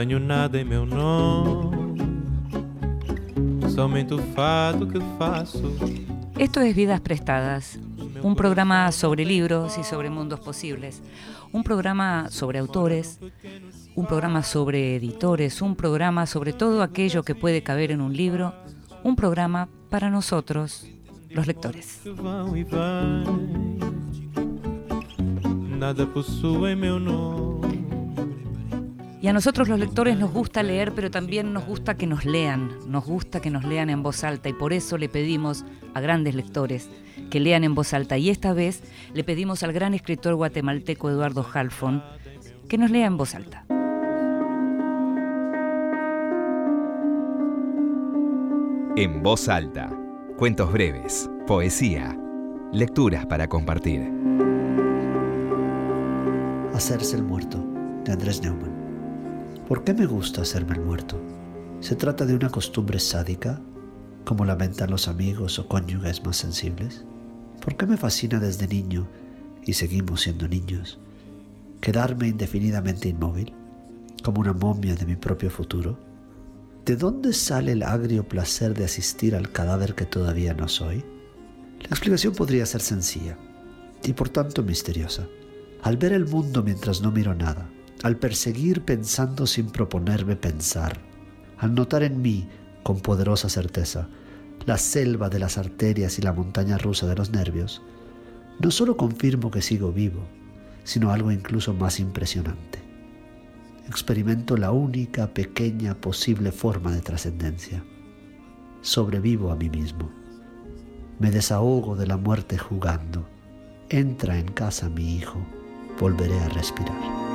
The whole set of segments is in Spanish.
Tenho nada em meu nome, somente o fato que faço. Esto es Vidas Prestadas, un programa sobre libros y sobre mundos posibles, un programa sobre autores, un programa sobre editores, un programa sobre todo aquello que puede caber en un libro, un programa para nosotros, los lectores. Nada possui meu nome. Y a nosotros los lectores nos gusta leer, pero también nos gusta que nos lean, nos gusta que nos lean en voz alta y por eso le pedimos a grandes lectores que lean en voz alta. Y esta vez le pedimos al gran escritor guatemalteco Eduardo Halfon que nos lea en voz alta. En voz alta. Cuentos breves, poesía, lecturas para compartir. Hacerse el muerto, de Andrés Neumann. ¿Por qué me gusta hacerme el muerto? ¿Se trata de una costumbre sádica, como lamentan los amigos o cónyuges más sensibles? ¿Por qué me fascina desde niño, y seguimos siendo niños, quedarme indefinidamente inmóvil, como una momia de mi propio futuro? ¿De dónde sale el agrio placer de asistir al cadáver que todavía no soy? La explicación podría ser sencilla y por tanto misteriosa. Al ver el mundo mientras no miro nada, al perseguir pensando sin proponerme pensar, al notar en mí, con poderosa certeza, la selva de las arterias y la montaña rusa de los nervios, no solo confirmo que sigo vivo, sino algo incluso más impresionante experimento la única pequeña posible forma de trascendencia. Sobrevivo a mí mismo. Me desahogo de la muerte jugando. Entra en casa mi hijo. Volveré a respirar.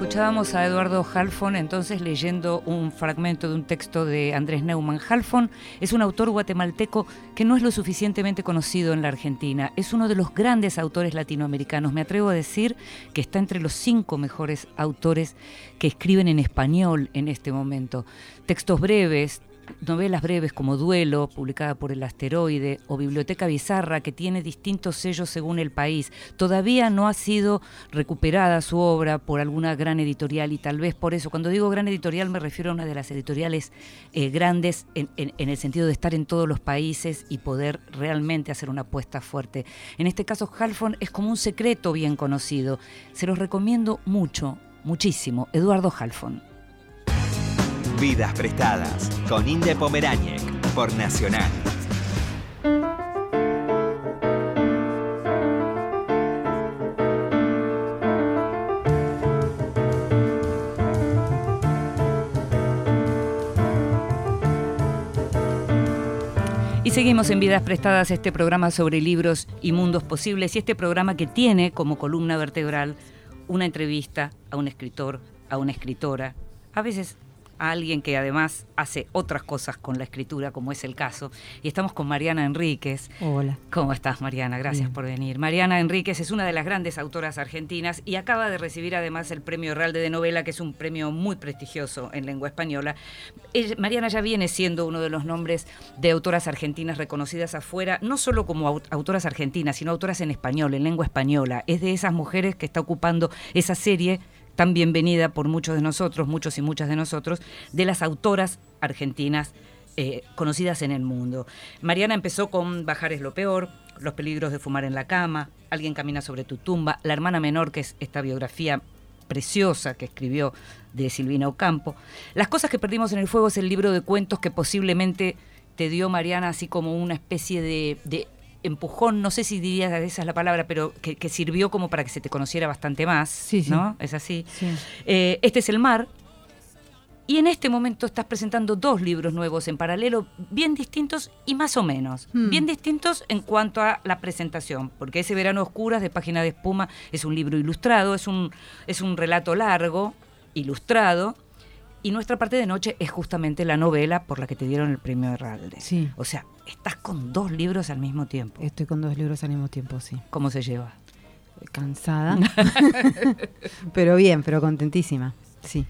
Escuchábamos a Eduardo Halfon entonces leyendo un fragmento de un texto de Andrés Neumann. Halfon es un autor guatemalteco que no es lo suficientemente conocido en la Argentina. Es uno de los grandes autores latinoamericanos. Me atrevo a decir que está entre los cinco mejores autores que escriben en español en este momento. Textos breves, novelas breves como Duelo, publicada por El Asteroide, o Biblioteca Bizarra, que tiene distintos sellos según el país. Todavía no ha sido recuperada su obra por alguna gran editorial y tal vez por eso, cuando digo gran editorial me refiero a una de las editoriales eh, grandes en, en- el sentido de estar en todos los países y poder realmente hacer una apuesta fuerte. En este caso, Halfon es como un secreto bien conocido. Se los recomiendo mucho, muchísimo. Eduardo Halfon. Vidas prestadas con Inde Pomeráñez por Nacional. Y seguimos en Vidas Prestadas, este programa sobre libros y mundos posibles, y este programa que tiene como columna vertebral una entrevista a un escritor, a una escritora, a veces a alguien que además hace otras cosas con la escritura, como es el caso. Y estamos con Mariana Enríquez. Hola. ¿Cómo estás, Mariana? Gracias Bien. por venir. Mariana Enríquez es una de las grandes autoras argentinas y acaba de recibir además el premio Herralde de Novela, que es un premio muy prestigioso en lengua española. Mariana ya viene siendo uno de los nombres de autoras argentinas reconocidas afuera, no solo como au- autoras argentinas, sino autoras en español, en lengua española. Es de esas mujeres que está ocupando esa serie tan bienvenida por muchos de nosotros, muchos y muchas de nosotros, de las autoras argentinas eh, conocidas en el mundo. Mariana empezó con Bajar es lo peor, Los peligros de fumar en la cama, Alguien camina sobre tu tumba, La hermana menor, que es esta biografía preciosa que escribió de Silvina Ocampo. Las cosas que perdimos en el fuego es el libro de cuentos que posiblemente te dio Mariana así como una especie de, de empujón, no sé si dirías esa es la palabra, pero que, que sirvió como para que se te conociera bastante más, Sí, sí. ¿no? Es así. Sí. Eh, este es el mar. Y en este momento estás presentando dos libros nuevos en paralelo, bien distintos y más o menos. Hmm. Bien distintos en cuanto a la presentación, porque ese Verano Oscuras de Página de Espuma es un libro ilustrado, es un, es un relato largo, ilustrado, y nuestra parte de noche es justamente la novela por la que te dieron el premio Herralde. Sí. O sea, estás con dos libros al mismo tiempo. Estoy con dos libros al mismo tiempo, sí. ¿Cómo se lleva? Cansada. pero bien, pero contentísima. Sí.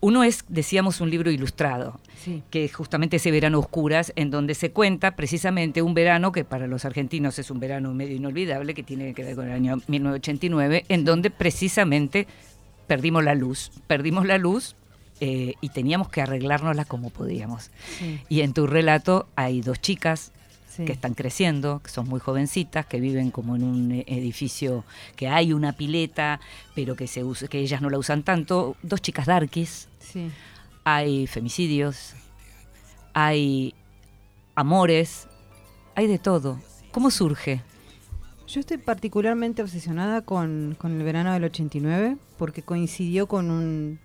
Uno es, decíamos, un libro ilustrado, Sí. que es justamente ese verano oscuras, en donde se cuenta precisamente un verano que para los argentinos es un verano medio inolvidable, que tiene que ver con el año 1989, en donde precisamente perdimos la luz. Perdimos la luz eh, y teníamos que arreglárnosla como podíamos. Sí. Y en tu relato hay dos chicas Sí. que están creciendo, que son muy jovencitas, que viven como en un eh, edificio que hay una pileta, pero que se usa, que ellas no la usan tanto. Dos chicas darkies, Sí. hay femicidios, hay amores, hay de todo. ¿Cómo surge? Yo estoy particularmente obsesionada con, con el verano del 89 porque coincidió con un,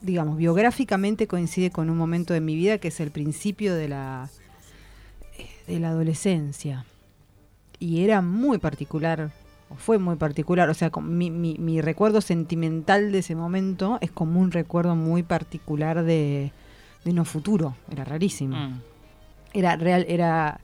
digamos, biográficamente coincide con un momento de mi vida que es el principio de la, de la adolescencia. Y era muy particular, o fue muy particular, o sea, con- mi, mi, mi recuerdo sentimental de ese momento es como un recuerdo muy particular de, de no futuro, era rarísimo Mm. era real era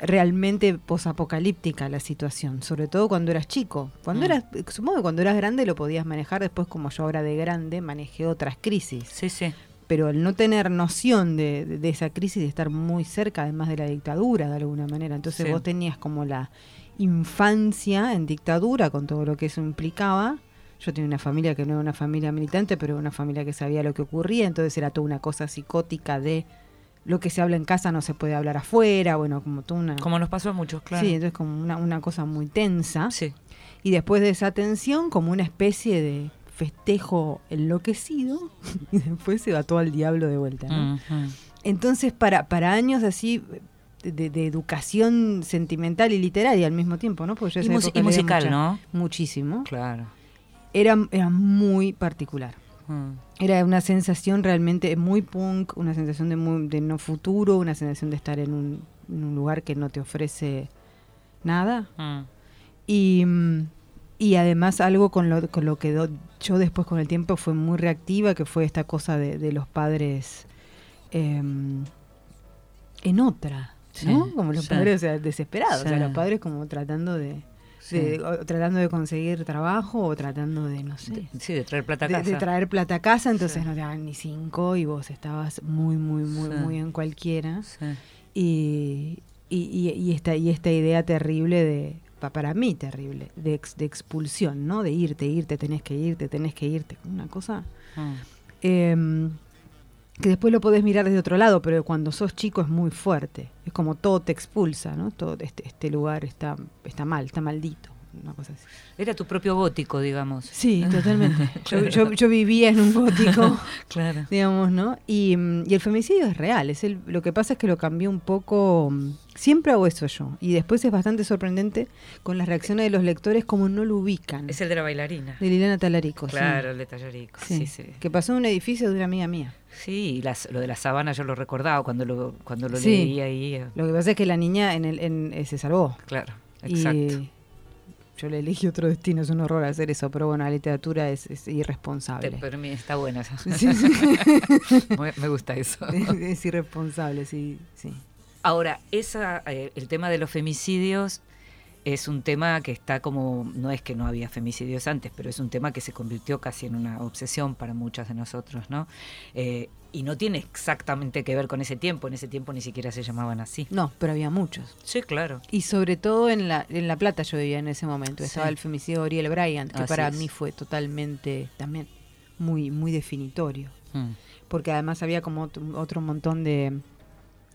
realmente posapocalíptica la situación, sobre todo cuando eras chico. Cuando Mm. eras, supongo que cuando eras grande lo podías manejar, después como yo ahora de grande manejé otras crisis, Sí, sí. pero el no tener noción de, de- de esa crisis, de estar muy cerca además de la dictadura de alguna manera, entonces Sí. vos tenías como la infancia en dictadura con todo lo que eso implicaba. Yo tenía una familia que no era una familia militante, pero era una familia que sabía lo que ocurría, entonces era toda una cosa psicótica de lo que se habla en casa no se puede hablar afuera, bueno, como toda una... Como nos pasó a muchos, claro. Sí, entonces como una, una cosa muy tensa. Sí. Y después de esa tensión, como una especie de festejo enloquecido, y después se va todo al diablo de vuelta. ¿no? Entonces, para, para años así de, de educación sentimental y literaria al mismo tiempo, ¿no? Porque yo Y, mus- y musical, mucha- ¿no? Muchísimo. Claro. Era, era muy particular. Era una sensación realmente muy punk, una sensación de, muy- de no futuro, una sensación de estar en un, en un lugar que no te ofrece nada. Mm. Y, mm, y además algo con lo, con lo que do- yo después con el tiempo fue muy reactiva, que fue esta cosa de, de los padres em, en otra, ¿no? Sí, Como los sí. padres o sea, desesperados, o sea, los padres como tratando de, Sí. de- o tratando de conseguir trabajo o tratando de, no sé, De- sí, de traer plata a casa. de traer plata a casa, entonces Sí. no te daban ni cinco y vos estabas muy, muy, muy, Sí. muy en cualquiera. Y, y, y- y esta, y esta idea terrible de, pa- para mí terrible, de, ex- de expulsión, ¿no? De irte, irte, tenés que irte, tenés que irte. Una cosa Mm. em, que después lo podés mirar desde otro lado, pero cuando sos chico es muy fuerte. Es como todo te expulsa, ¿no? Todo este, este lugar está, está mal, está maldito. Una cosa así. Era tu propio gótico, digamos. Sí, totalmente. yo, yo, yo vivía en un gótico. Claro. digamos, ¿no? Y, mm, y el femicidio es real. Es el, lo que pasa es que lo cambió un poco. mm, Siempre hago eso yo. Y después es bastante sorprendente con las reacciones de los lectores como no lo ubican. Es el de la bailarina. De Liliana Talarico. sí. Claro, el de Tallarico. Sí, Sí, sí. Que pasó en un edificio de una amiga mía. Sí, y las- lo de la sabana yo lo recordaba cuando lo, cuando lo Sí. leí ahí. eh, Lo que pasa es que la niña en el, en, eh, se salvó. Claro, exacto. Y yo le elegí otro destino. Es un horror hacer eso. Pero bueno, la literatura es, es Te irresponsable. permi- está buena esa. Sí, sí. Me- gusta eso. es, es irresponsable, sí. sí. Ahora, esa, eh, el tema de los femicidios es un tema que está como, no es que no había femicidios antes, pero es un tema que se convirtió casi en una obsesión para muchas de nosotros, ¿no? Eh, y no tiene exactamente que ver con ese tiempo, en ese tiempo ni siquiera se llamaban así. No, pero había muchos. Sí, claro. Y sobre todo en la, en La Plata yo vivía en ese momento. Estaba el femicidio de Oriel Bryant, que Así para es. mí fue totalmente también muy, muy definitorio. Mm. Porque además había como otro, otro montón de,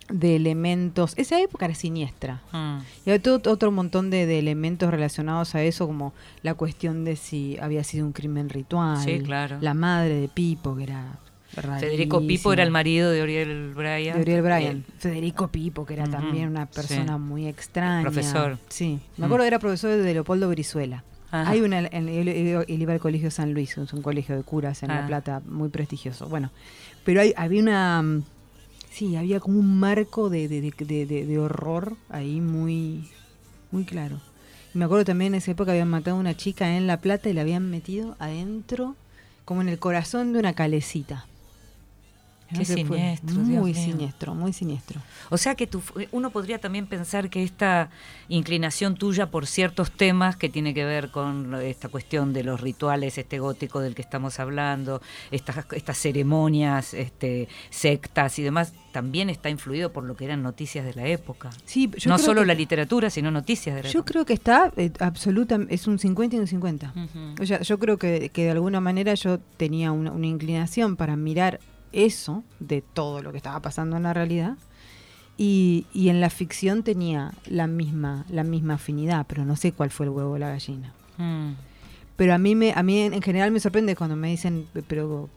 de elementos. Esa época era siniestra. Mm. Y había todo otro montón de, de elementos relacionados a eso, como la cuestión de si había sido un crimen ritual. Sí, claro. La madre de Pipo, que era. Federico Pipo era el marido de Oriel Bryant. De Oriel Bryan. Eh, Federico Pipo, que era también una persona sí. muy extraña. Profesor. Sí. Me Mm. acuerdo que era profesor de Leopoldo Brizuela. Ah. Hay una, en, él, él iba al colegio San Luis, es un colegio de curas en La Ah. Plata, muy prestigioso. Bueno, pero hay, había una, sí, había como un marco de, de, de- horror ahí muy, muy claro. Y me acuerdo también en esa época habían matado a una chica en La Plata y la habían metido adentro, como en el corazón de una calecita. Qué siniestro, Muy mío. siniestro, muy siniestro. O sea que tu- uno podría también pensar que esta inclinación tuya por ciertos temas que tiene que ver con esta cuestión de los rituales este gótico del que estamos hablando, estas, estas ceremonias, este, sectas y demás, también está influido por lo que eran noticias de la época. Sí, yo no solo que- la literatura, sino noticias de la Yo época. creo que está eh, absoluta, es un 50 y un 50. Ujú. O sea, yo creo que, que de alguna manera yo tenía una, una inclinación para mirar eso de todo lo que estaba pasando en la realidad y, y en la ficción tenía la misma, la misma afinidad, pero no sé cuál fue el huevo o la gallina. Mm. Pero a mí, me, a mí en, en general me sorprende cuando me dicen, pero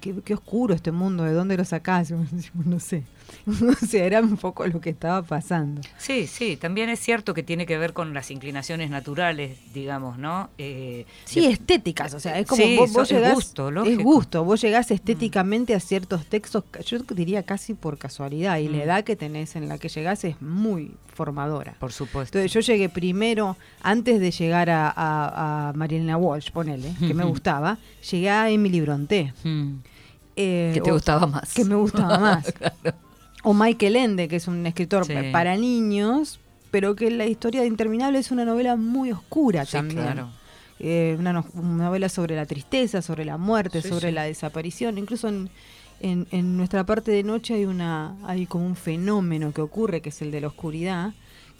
qué, qué oscuro este mundo, ¿de dónde lo sacás? No sé. o sea, era un poco lo que estaba pasando. Sí, sí, también es cierto que tiene que ver con las inclinaciones naturales, digamos, ¿no? Eh, Sí, de- estéticas, o sea, es como Sí, vos, vos so- es llegás, gusto, es gusto, vos llegás estéticamente a ciertos textos, yo diría casi por casualidad, y Mm. la edad que tenés en la que llegás es muy formadora. Por supuesto. Entonces yo llegué primero, antes de llegar a, a, a Marilena Walsh, ponele, que me gustaba, llegué a Emily Bronte. Mm. eh, Que te o- gustaba más. Que me gustaba más. Claro. O Michael Ende, que es un escritor Sí. para niños, pero que la historia de Interminable es una novela muy oscura Sí, también. claro. Eh, una, no- una novela sobre la tristeza, sobre la muerte, Sí, sobre la desaparición. Incluso en, en, en nuestra parte de noche hay una hay como un fenómeno que ocurre, que es el de la oscuridad,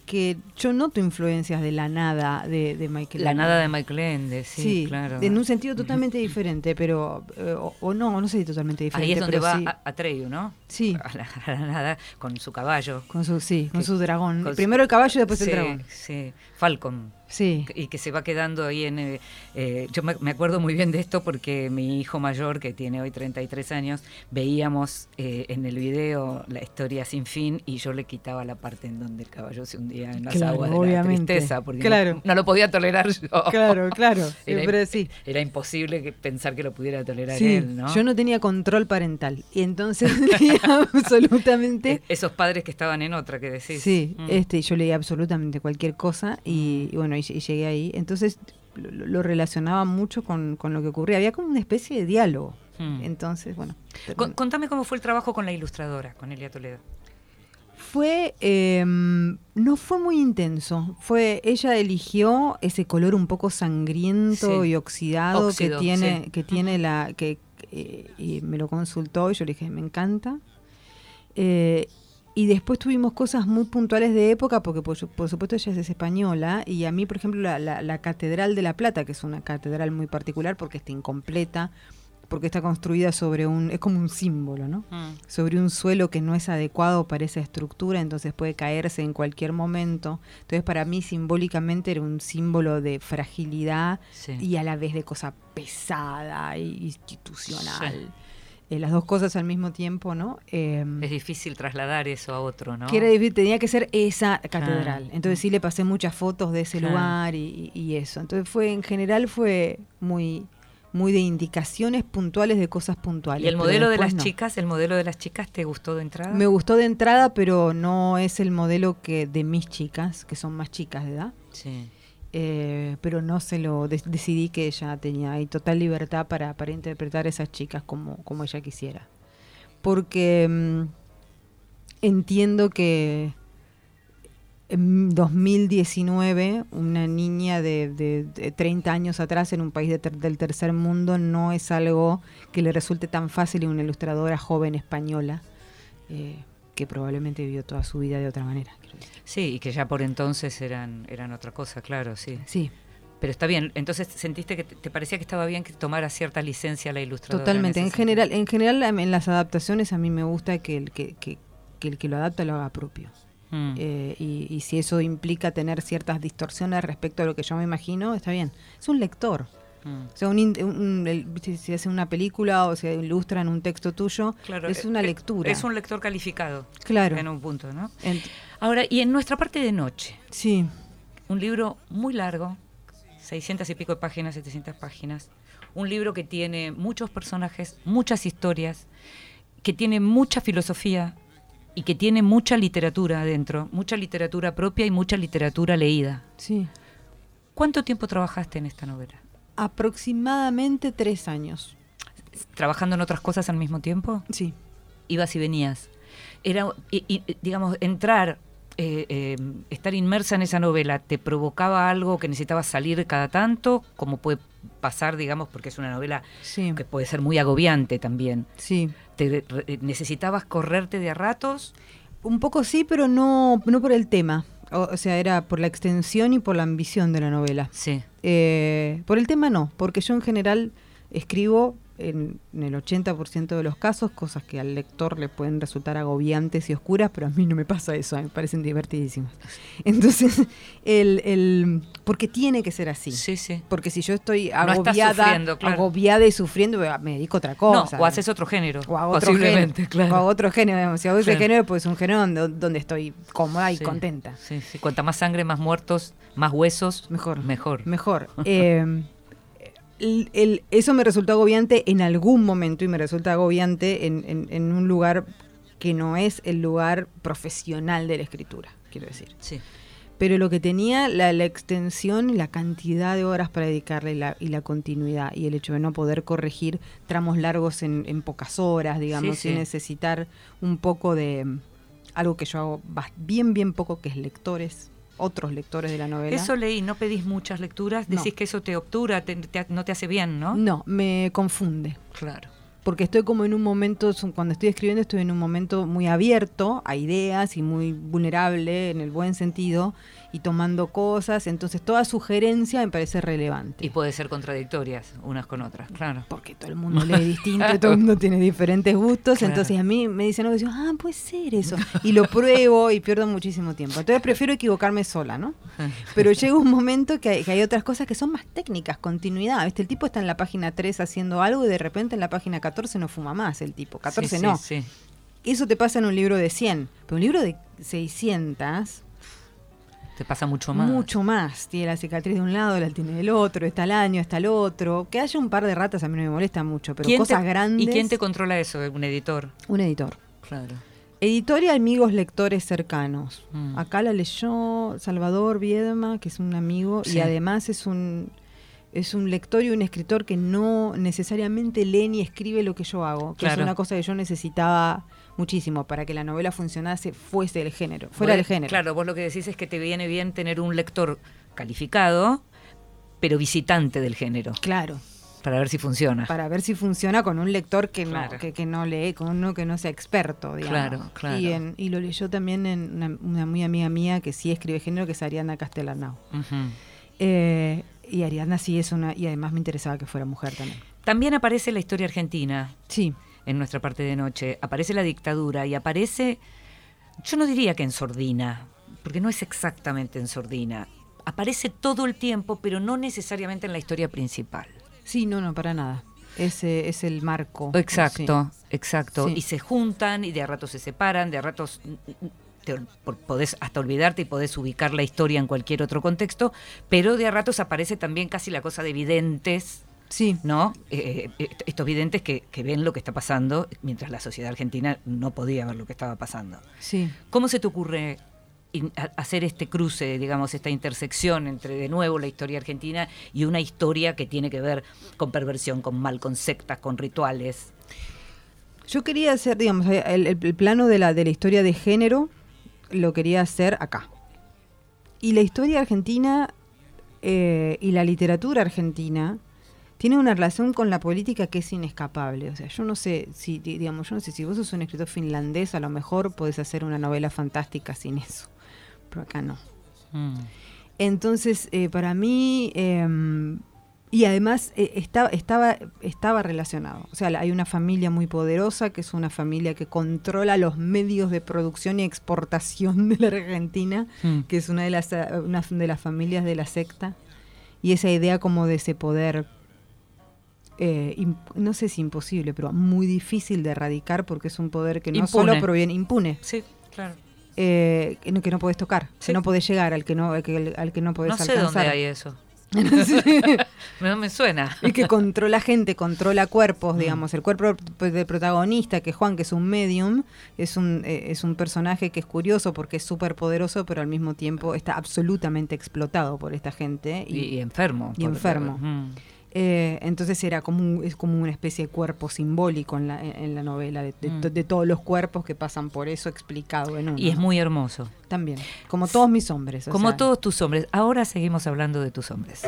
que yo noto influencias de la nada de, de Michael La Ende. nada de Michael Ende, sí, claro. en un sentido totalmente diferente, pero eh, o, o no, no sé si totalmente diferente. Ahí es donde pero va sí. a- Atreyu, ¿no? Sí. A la, a la nada, con su caballo. Con su, sí, con Que- su dragón. con su- Primero el caballo y después sí, el dragón. Sí, Falcon. Sí. Y que se va quedando ahí en... eh, eh, yo me, me acuerdo muy bien de esto porque mi hijo mayor, que tiene hoy 33 años, veíamos eh, en el video la historia sin fin y yo le quitaba la parte en donde el caballo se hundía en las Claro, aguas de obviamente. la tristeza, porque no- Claro. no, lo podía tolerar yo. Claro, claro. Era, pero sí. era imposible que pensar que lo pudiera tolerar Sí, él, ¿no? yo no tenía control parental y entonces leía absolutamente E- Esos padres que estaban en otra, que decís. Sí, Mm. este, yo leía absolutamente cualquier cosa y, y bueno, y, y llegué ahí. Entonces lo, lo relacionaba mucho con, con lo que ocurría. Había como una especie de diálogo. Mm. Entonces, bueno. Con- contame cómo fue el trabajo con la ilustradora, con Elia Toledo. Fue, eh, no fue muy intenso. Fue, ella eligió ese color un poco sangriento Sí. y oxidado Óxido, que tiene, sí. que tiene la, que eh, y me lo consultó y yo le dije me encanta. Eh, y después tuvimos cosas muy puntuales de época, porque por, su- por supuesto ella es española, y a mí, por ejemplo, la, la- la Catedral de la Plata, que es una catedral muy particular porque está incompleta, porque está construida sobre un, es como un símbolo, ¿no? sobre un suelo que no es adecuado para esa estructura, entonces puede caerse en cualquier momento. Entonces para mí simbólicamente era un símbolo de fragilidad Sí. y a la vez de cosa pesada e institucional. Sí. Eh, las dos cosas al mismo tiempo, ¿no? Eh, Es difícil trasladar eso a otro, ¿no? que era difícil, tenía que ser esa catedral. Entonces sí le pasé muchas fotos de ese lugar y, eso. Entonces fue, en general fue muy, muy de indicaciones puntuales de cosas puntuales. ¿Y el modelo de las no. chicas, el modelo de las chicas te gustó de entrada? Me gustó de entrada, pero no es el modelo que de mis chicas, que son más chicas de edad. Sí. Eh, pero no se lo de- decidí que ella tenía ahí total libertad para, para interpretar a esas chicas como, como ella quisiera. Porque mm, entiendo que en 2019 una niña de, de- de 30 años atrás en un país del tercer mundo no es algo que le resulte tan fácil a una ilustradora joven española eh, que probablemente vivió toda su vida de otra manera. Sí, y que ya por entonces eran, eran otra cosa, claro, sí. Sí, Pero está bien, entonces sentiste que te, parecía que estaba bien que tomara cierta licencia la ilustradora. Totalmente. En general, en general en las adaptaciones a mí me gusta que el que, que- que el que lo adapta lo haga propio. Mm. Eh, y, y si eso implica tener ciertas distorsiones respecto a lo que yo me imagino, está bien. Es un lector. Mm. O sea, un si, hacen una película o se ilustran un texto tuyo, Claro, es eh, una eh, lectura. Es un lector calificado. Claro. En un punto, ¿no? Ent- Ahora, y en nuestra parte de noche, sí, un libro muy largo, 600 y pico de páginas, 700 páginas, un libro que tiene muchos personajes, muchas historias, que tiene mucha filosofía y que tiene mucha literatura adentro, mucha literatura propia y mucha literatura leída. sí. ¿Cuánto tiempo trabajaste en esta novela? Aproximadamente tres años. ¿Trabajando en otras cosas al mismo tiempo? Sí. ibas y venías. Era, y- y, digamos, entrar, eh, eh, estar inmersa en esa novela, ¿te provocaba algo que necesitabas salir cada tanto? Como puede pasar, digamos, porque es una novela Sí, que puede ser muy agobiante también. sí. ¿Te, re- ¿Necesitabas correrte de a ratos? Un poco sí, pero no, no por el tema. O, o sea, era por la extensión y por la ambición de la novela. Sí. Eh, por el tema no, porque yo en general escribo en, en el 80% de los casos cosas que al lector le pueden resultar agobiantes y oscuras, pero a mí no me pasa eso, me parecen divertidísimas. Entonces, el, el, porque tiene que ser así. Sí, sí. Porque si yo estoy agobiada, claro. agobiada y sufriendo, me dedico a otra cosa. No, o haces otro género. O hago otro posiblemente, género. claro. O hago otro género. digamos. Si hago ese Claro. género, pues un género donde, donde estoy cómoda y Sí. contenta. Sí, sí. Cuanta más sangre, más muertos, más huesos, Mejor. Mejor. Mejor. Eh, el- el- eso me resultó agobiante en algún momento y me resulta agobiante en, en- en un lugar que no es el lugar profesional de la escritura, quiero decir. Sí. Pero lo que tenía la, la extensión y la cantidad de horas para dedicarle y la, y la continuidad y el hecho de no poder corregir tramos largos en, en pocas horas, digamos, Sí, y necesitar un poco de mm, algo que yo hago bien, bien poco, que es lectores, otros lectores de la novela. Eso leí, no pedís muchas lecturas, No. decís que eso te obtura, te- te- no te hace bien, ¿no? No, me confunde. Claro. Porque estoy como en un momento, cuando estoy escribiendo, estoy en un momento muy abierto a ideas y muy vulnerable en el buen sentido y tomando cosas. Entonces, toda sugerencia me parece relevante. Y puede ser contradictorias unas con otras, claro. porque todo el mundo lee distinto, todo el mundo tiene diferentes gustos, Claro. entonces a mí me dicen algo y ah, puede ser eso, y lo pruebo y pierdo muchísimo tiempo. Entonces prefiero equivocarme sola, ¿no? Pero llega un momento que hay, que hay otras cosas que son más técnicas, continuidad, ¿viste? El tipo está en la página 3 haciendo algo y de repente en la página 14 no fuma más el tipo, 14 Sí, sí, no. sí. Eso te pasa en un libro de 100, pero un libro de 600 Te pasa mucho más. mucho más. Tiene la cicatriz de un lado, la tiene del otro, está el año, está el otro. Que haya un par de ratas a mí no me molesta mucho, pero ¿Quién cosas te- grandes. ¿Y quién te controla eso? ¿Un editor? Un editor. Claro. Editor y amigos lectores cercanos. Mm. Acá la leyó Salvador Viedma, que es un amigo, Sí. y además es un es un lector y un escritor que no necesariamente lee ni escribe lo que yo hago, que es una cosa que yo necesitaba muchísimo para que la novela funcionase fuese el género, fuera del género. Claro, vos lo que decís es que te viene bien tener un lector calificado, pero visitante del género, Claro, para ver si funciona. para ver si funciona con un lector que Claro. no que, que no lee, con uno que no sea experto, digamos. Claro, claro. Y, en- y lo leyó también en una, una muy amiga mía que sí escribe género, que es Ariana Castellanau. Ujú. Eh, y Ariadna sí es una, y además me interesaba que fuera mujer también. También aparece la historia argentina Sí, en nuestra parte de noche. Aparece la dictadura y aparece, yo no diría que en sordina, porque no es exactamente en sordina. Aparece todo el tiempo, pero no necesariamente en la historia principal. sí, no, no, para nada. Ese es el marco. Exacto, exacto. Sí. Y se juntan y de a ratos se separan, de a ratos te podés hasta olvidarte y podés ubicar la historia en cualquier otro contexto, pero de a ratos aparece también casi la cosa de videntes, Sí, ¿no? Eh, eh, estos videntes que, que ven lo que está pasando, mientras la sociedad argentina no podía ver lo que estaba pasando. sí. ¿Cómo se te ocurre hacer este cruce, digamos, esta intersección entre de nuevo la historia argentina y una historia que tiene que ver con perversión, con mal, con sectas, con rituales? Yo quería hacer, digamos, el- el plano de la, de la historia de género lo quería hacer acá. Y la historia argentina eh, y la literatura argentina tiene una relación con la política que es inescapable. O sea, yo no sé si, di- digamos, yo no sé si vos sos un escritor finlandés, a lo mejor podés hacer una novela fantástica sin eso. Pero acá no. Mm. Entonces, eh, para mí, eh, y además eh, estaba, estaba, estaba relacionado. O sea, hay una familia muy poderosa, que es una familia que controla los medios de producción y exportación de la Argentina, Mm. que es una de las, eh, una de las familias de la secta. Y esa idea como de ese poder, eh, no sé si imposible, pero muy difícil de erradicar porque es un poder que no Impune. solo proviene, impune, Sí, claro. eh, que, no, que no podés tocar, Sí. que no podés llegar, al que no, al que, al que no podés No sé alcanzar. dónde hay eso. no me suena. Y que controla gente, controla cuerpos, digamos. El cuerpo del protagonista, que Juan, que es un medium, es un, eh, es un personaje que es curioso porque es súper poderoso, pero al mismo tiempo está absolutamente explotado por esta gente. Y, enfermo. Y enfermo. Mm. Eh, entonces era como un- es como una especie de cuerpo simbólico en la, en la novela, de, de Mm. to- de todos los cuerpos que pasan por eso explicado en uno. Y es muy hermoso. También, como todos mis hombres. Como sea, todos tus hombres. Ahora seguimos hablando de tus hombres.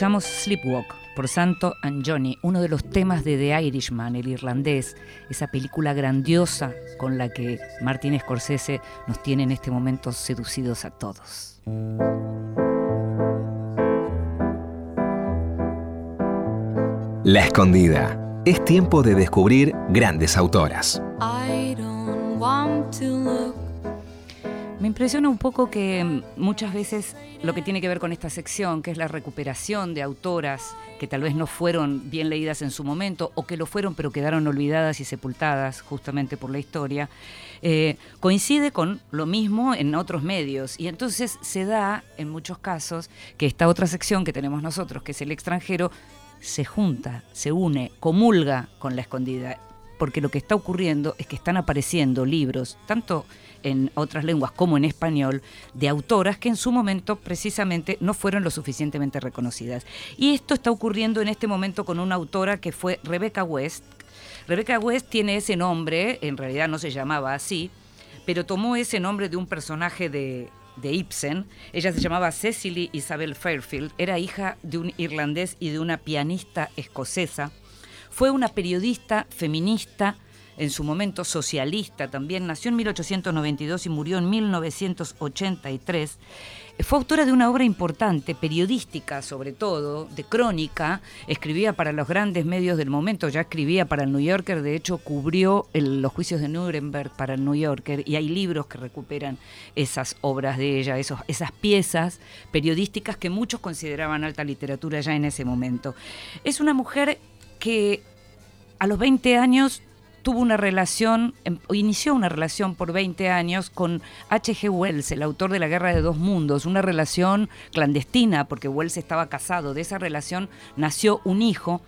Escuchamos Sleepwalk por Santo and Johnny, uno de los temas de The Irishman, el irlandés, esa película grandiosa con la que Martin Scorsese nos tiene en este momento seducidos a todos. La Escondida. Es tiempo de descubrir grandes autoras. I don't want to look Me impresiona un poco que mm, muchas veces lo que tiene que ver con esta sección, que es la recuperación de autoras que tal vez no fueron bien leídas en su momento o que lo fueron pero quedaron olvidadas y sepultadas justamente por la historia, eh, coincide con lo mismo en otros medios. Y entonces se da en muchos casos que esta otra sección que tenemos nosotros, que es el extranjero, se junta, se une, comulga con la escondida. Porque lo que está ocurriendo es que están apareciendo libros, tanto en otras lenguas como en español, de autoras que en su momento precisamente no fueron lo suficientemente reconocidas. Y esto está ocurriendo en este momento con una autora que fue Rebecca West. Rebecca West tiene ese nombre, en realidad no se llamaba así, pero tomó ese nombre de un personaje de, de Ibsen. Ella se llamaba Cecily Isabel Fairfield, era hija de un irlandés y de una pianista escocesa. Fue una periodista feminista, en su momento socialista también, nació en 1892 y murió en 1983. Fue autora de una obra importante, periodística sobre todo, de crónica, escribía para los grandes medios del momento, ya escribía para el New Yorker, de hecho cubrió los juicios de Nuremberg para el New Yorker y hay libros que recuperan esas obras de ella, esos, esas piezas periodísticas que muchos consideraban alta literatura ya en ese momento. Es una mujer que a los 20 años tuvo una relación, em- inició una relación por 20 años con H.G. Wells, el autor de La Guerra de Dos Mundos, una relación clandestina porque Wells estaba casado. De esa relación nació un hijo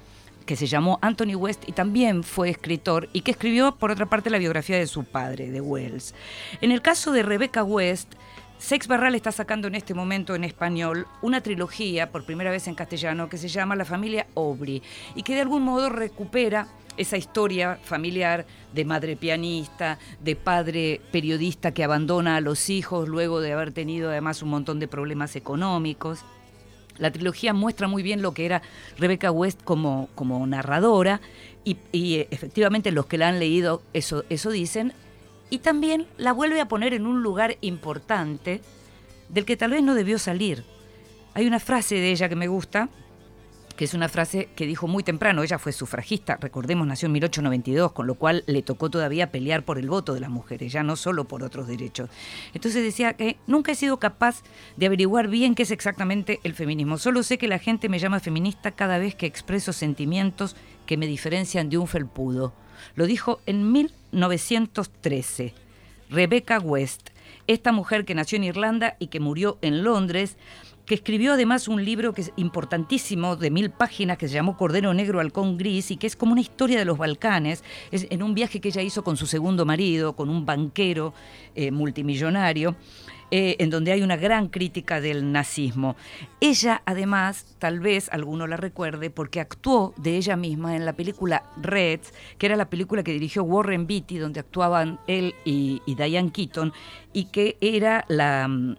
que se llamó Anthony West y también fue escritor y que escribió por otra parte la biografía de su padre, de Wells. En el caso de Rebecca West, Sex Barral está sacando en este momento en español una trilogía, por primera vez en castellano, que se llama La familia Aubrey y que de algún modo recupera esa historia familiar de madre pianista, de padre periodista que abandona a los hijos luego de haber tenido además un montón de problemas económicos. La trilogía muestra muy bien lo que era Rebecca West como, como narradora y, efectivamente los que la han leído eso, eso dicen. Y también la vuelve a poner en un lugar importante del que tal vez no debió salir. Hay una frase de ella que me gusta, es una frase que dijo muy temprano, ella fue sufragista, recordemos, nació en 1892, con lo cual le tocó todavía pelear por el voto de las mujeres, ya no solo por otros derechos. Entonces decía que nunca he sido capaz de averiguar bien qué es exactamente el feminismo, solo sé que la gente me llama feminista cada vez que expreso sentimientos que me diferencian de un felpudo. Lo dijo en 1913. Rebecca West, esta mujer que nació en Irlanda y que murió en Londres, que escribió además un libro que es importantísimo de mil páginas que se llamó Cordero Negro Halcón Gris y que es como una historia de los Balcanes, es en un viaje que ella hizo con su segundo marido, con un banquero eh, multimillonario. Eh, en donde hay una gran crítica del nazismo. Ella, además, tal vez alguno la recuerde porque actuó de ella misma en la película Reds, que era la película que dirigió Warren Beatty, donde actuaban él y, Diane Keaton, y que era la, mm,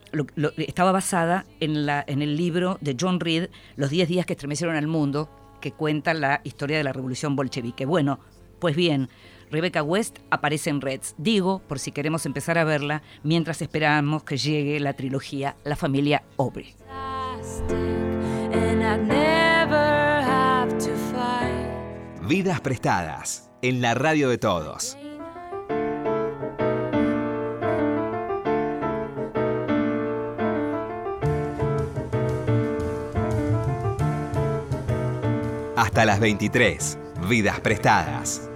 estaba basada en, la, en el libro de John Reed, Los 10 días que estremecieron al mundo, que cuenta la historia de la revolución bolchevique. Bueno, pues bien, Rebecca West aparece en Reds. Digo, por si queremos empezar a verla, mientras esperamos que llegue la trilogía La familia fight. Vidas prestadas en la radio de todos. Hasta las 23. Vidas prestadas.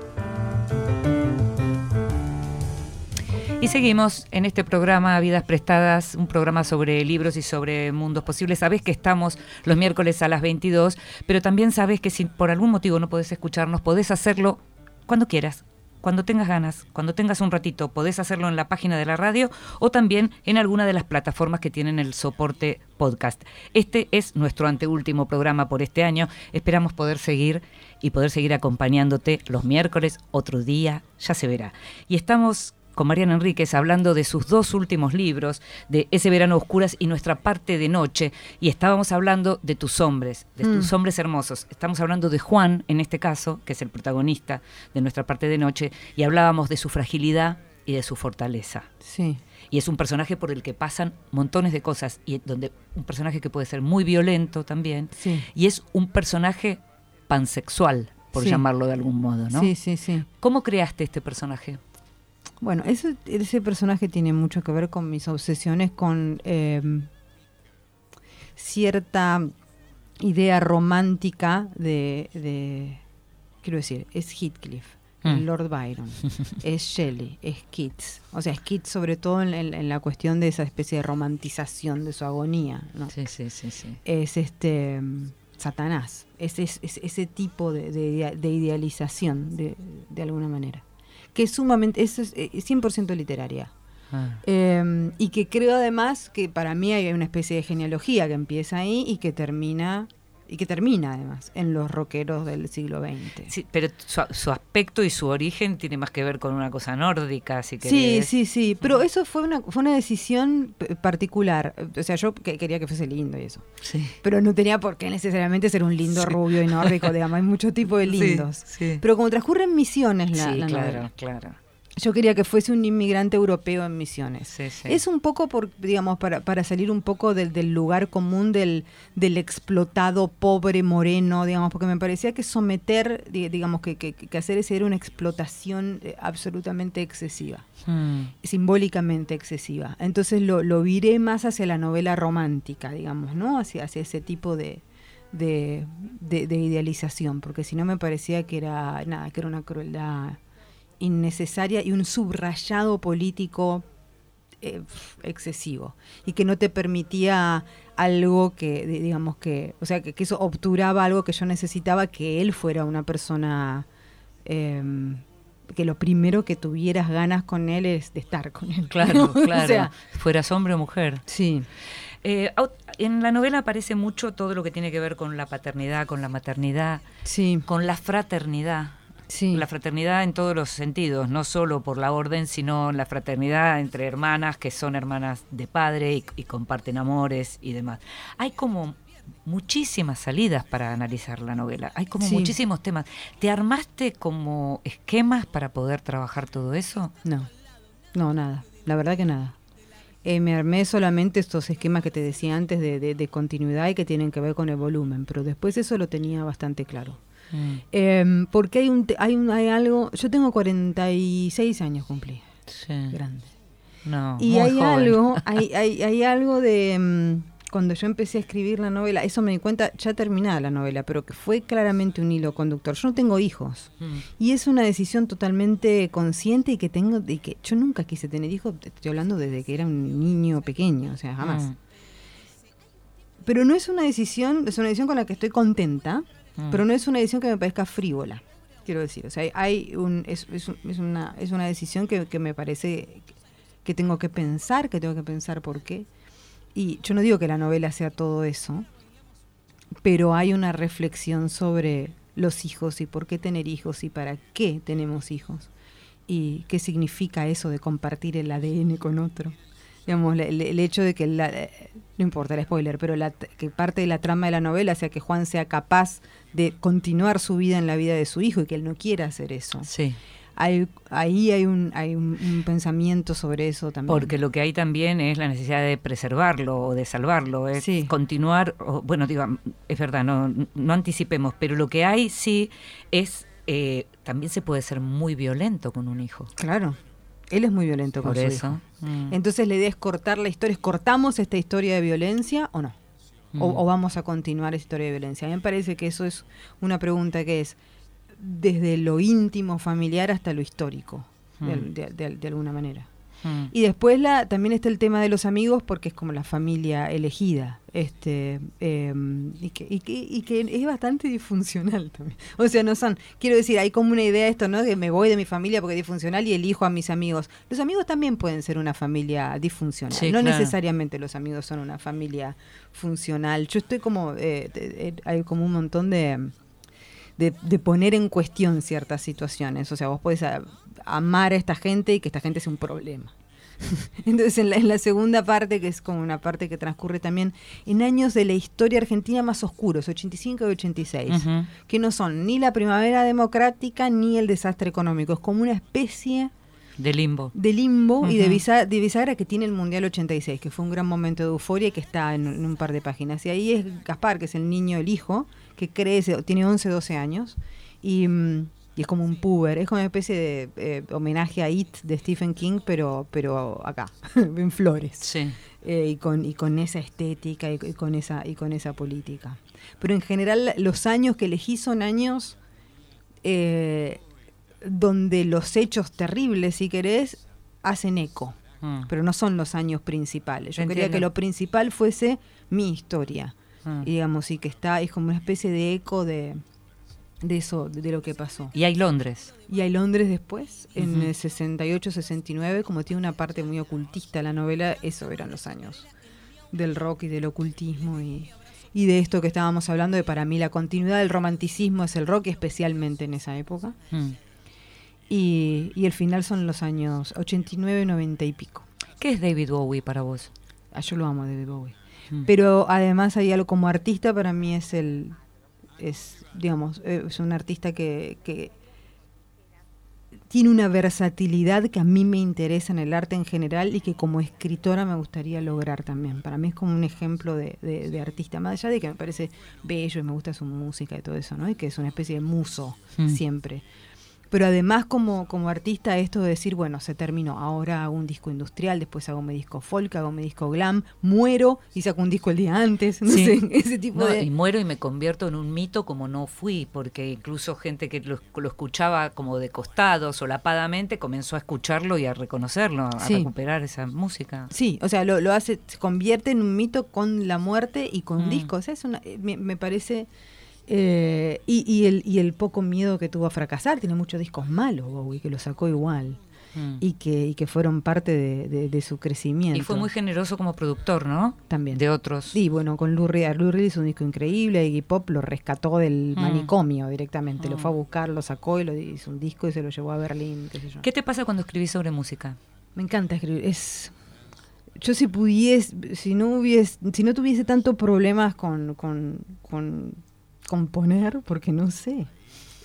Y seguimos en este programa Vidas Prestadas, un programa sobre libros y sobre mundos posibles. Sabes que estamos los miércoles a las 22, pero también sabes que si por algún motivo no podés escucharnos, podés hacerlo cuando quieras, cuando tengas ganas, cuando tengas un ratito, podés hacerlo en la página de la radio o también en alguna de las plataformas que tienen el soporte podcast. Este es nuestro anteúltimo programa por este año. Esperamos poder seguir y poder seguir acompañándote los miércoles, otro día, ya se verá. Y estamos con Mariana Enríquez hablando de sus dos últimos libros, de Ese verano oscuras y Nuestra parte de noche, y estábamos hablando de tus hombres, de tus hombres hermosos. Estamos hablando de Juan, en este caso, que es el protagonista de Nuestra parte de noche, y hablábamos de su fragilidad y de su fortaleza. Sí. Y es un personaje por el que pasan montones de cosas, y donde un personaje que puede ser muy violento también, Sí. y es un personaje pansexual, por Sí. llamarlo de algún modo, ¿no? Sí, sí, sí. ¿Cómo creaste este personaje? Bueno, eso, ese personaje tiene mucho que ver con mis obsesiones con eh, cierta idea romántica de, de- quiero decir, es Heathcliff, Mm. Lord Byron, es Shelley, es Keats. O sea, es Keats sobre todo en, en- en la cuestión de esa especie de romantización de su agonía, ¿no? Sí, sí, sí, sí. es este mm, Satanás, es, es- es ese tipo de, de idea- de idealización de, de alguna manera, que es sumamente, es, es, eh, 100% literaria. Ah. Eh, y que creo además que para mí hay una especie de genealogía que empieza ahí y que termina, y que termina además en los rockeros del siglo XX. Sí, pero su, su aspecto y su origen tiene más que ver con una cosa nórdica, si Sí, querés. sí, sí, pero eso fue una, fue una decisión particular. O sea, yo que- quería que fuese lindo y eso. Sí. Pero no tenía por qué necesariamente ser un lindo Sí. rubio y nórdico, digamos, hay muchos tipos de Sí, lindos. sí. Pero como transcurre en Misiones la, sí, la claro, novela, claro. Yo quería que fuese un inmigrante europeo en Misiones. Sí, sí. Es un poco, por, digamos, para, para salir un poco del, del lugar común del, del explotado pobre moreno, digamos, porque me parecía que someter, di- digamos, que, que, que hacer ese era una explotación eh, absolutamente excesiva Mm. simbólicamente excesiva. Entonces lo, lo viré más hacia la novela romántica, digamos, ¿no? Hacia, hacia ese tipo de, de, de- de idealización, porque si no me parecía que era nada, que era una crueldad innecesaria y un subrayado político eh, excesivo y que no te permitía algo que di- digamos que o sea que, que eso obturaba algo que yo necesitaba que él fuera una persona em, que lo primero que tuvieras ganas con él es de estar con él Claro, O claro. sea, Fueras hombre o mujer. sí Eh, en la novela aparece mucho todo lo que tiene que ver con la paternidad, con la maternidad, sí con la fraternidad. Sí La fraternidad en todos los sentidos, no solo por la orden, sino la fraternidad entre hermanas que son hermanas de padre y, y comparten amores y demás. Hay como muchísimas salidas para analizar la novela. Hay como Sí. muchísimos temas. ¿Te armaste como esquemas para poder trabajar todo eso? No, no, nada. La verdad que nada. Eh, me armé solamente estos esquemas que te decía antes de, de- de continuidad y que tienen que ver con el volumen, pero después eso lo tenía bastante claro. Mm, Eh, porque hay un, hay un, hay algo. Yo tengo 46 años cumplí, sí. grande. No, Y muy hay joven. algo, hay, hay, hay algo de mm, cuando yo empecé a escribir la novela, eso me di cuenta ya terminada la novela, pero que fue claramente un hilo conductor. Yo no tengo hijos. Mm. Y es una decisión totalmente consciente y que tengo, y que yo nunca quise tener hijos, estoy hablando desde que era un niño pequeño, o sea, jamás. Mm. Pero no es una decisión, es una decisión con la que estoy contenta, Mm. pero no es una decisión que me parezca frívola, quiero decir. O sea, hay- un, es, es una, es una decisión que, que me parece que tengo que pensar, que tengo que pensar por qué. Y yo no digo que la novela sea todo eso, pero hay una reflexión sobre los hijos y por qué tener hijos y para qué tenemos hijos y qué significa eso de compartir el ADN con otro. Digamos, el, el hecho de que, la- eh, no importa el spoiler, pero la- que parte de la trama de la novela sea que Juan sea capaz de continuar su vida en la vida de su hijo y que él no quiera hacer eso. Sí. Hay, ahí hay, un, hay un, un pensamiento sobre eso también. Porque lo que hay también es la necesidad de preservarlo o de salvarlo, es Sí. continuar, o- bueno, digo, es verdad, no, no anticipemos, pero lo que hay sí es, eh, también se puede ser muy violento con un hijo. Claro, él es muy violento con Por su eso. Mm. Entonces la idea es cortar la historia, ¿es cortamos esta historia de violencia o no? O, Mm. o vamos a continuar esa historia de violencia? A mí me parece que eso es una pregunta que es desde lo íntimo familiar hasta lo histórico, de, Mm. de- de- de alguna manera. Mm. Y después la, también está el tema de los amigos, porque es como la familia elegida, este eh, y, que, y, que, y que es bastante disfuncional también. O sea, no son, quiero decir, hay como una idea de esto, ¿no? Que me voy de mi familia porque es disfuncional y elijo a mis amigos. Los amigos también pueden ser una familia disfuncional. Sí, no claro. necesariamente los amigos son una familia funcional. Yo estoy como, eh, de- hay como un montón de de, de poner en cuestión ciertas situaciones. O sea, vos podés a- amar a esta gente y que esta gente sea un problema. Entonces, en la, en la segunda parte, que es como una parte que transcurre también en años de la historia argentina más oscuros, 85 y 86, Ujú. que no son ni la primavera democrática ni el desastre económico. Es como una especie De limbo. de limbo y de, Ujú. bisa- de bisagra que tiene el Mundial 86, que fue un gran momento de euforia y que está en, en un par de páginas. Y ahí es Gaspar, que es el niño, el hijo, que crece, tiene 11, 12 años, y, mm, y es como un puber, es como una especie de eh, homenaje a It de Stephen King, pero, pero acá, en flores. Sí. Eh, y, con, y con esa estética y, y con esa, y con esa política. Pero en general los años que elegí son años eh, donde los hechos terribles, si querés, hacen eco, Mm. pero no son los años principales. Yo quería que lo principal fuese mi historia, Mm. y digamos, y que está, es como una especie de eco de, de eso, de, lo que pasó. Y hay Londres. Y hay Londres después, en Ujú. el 68-69, como tiene una parte muy ocultista la novela, eso eran los años del rock y del ocultismo y, y de esto que estábamos hablando, de para mí la continuidad del romanticismo es el rock, especialmente en esa época. Mm. Y, y el final son los años 89, 90 y pico. ¿Qué es David Bowie para vos? Ah, yo lo amo, David Bowie. Mm. Pero además hay algo como artista, para mí es el, es, digamos, eh, es un artista que, que tiene una versatilidad que a mí me interesa en el arte en general y que como escritora me gustaría lograr también. Para mí es como un ejemplo de, de- de artista, más allá de que me parece bello y me gusta su música y todo eso, ¿no? Y que es una especie de muso Mm. siempre. Pero además como, como artista esto de decir, bueno, se terminó, ahora hago un disco industrial, después hago mi disco folk, hago mi disco glam, muero y saco un disco el día antes, no Sí. sé, ese tipo No, de... Y muero y me convierto en un mito como no fui, porque incluso gente que lo, lo escuchaba como de costado, solapadamente, comenzó a escucharlo y a reconocerlo, a Sí. recuperar esa música. Sí, o sea, lo, lo hace, se convierte en un mito con la muerte y con Mm. discos. O sea, es una, eh, me, me parece... eh, y, y el, y el poco miedo que tuvo a fracasar, tiene muchos discos malos, Bowie, que lo sacó igual. Mm. Y que, y que fueron parte de, de- de su crecimiento. Y fue muy generoso como productor, ¿no? También. De otros. Sí, bueno, con Lou Reed, Lou Reed hizo un disco increíble, Iggy Pop lo rescató del Mm. manicomio directamente, lo Mm. fue a buscar, lo sacó y lo hizo un disco y se lo llevó a Berlín, qué sé yo. ¿Qué te pasa cuando escribís sobre música? Me encanta escribir, es yo si pudiese, si no hubiese, si no tuviese tantos problemas con, con, con componer, porque no sé.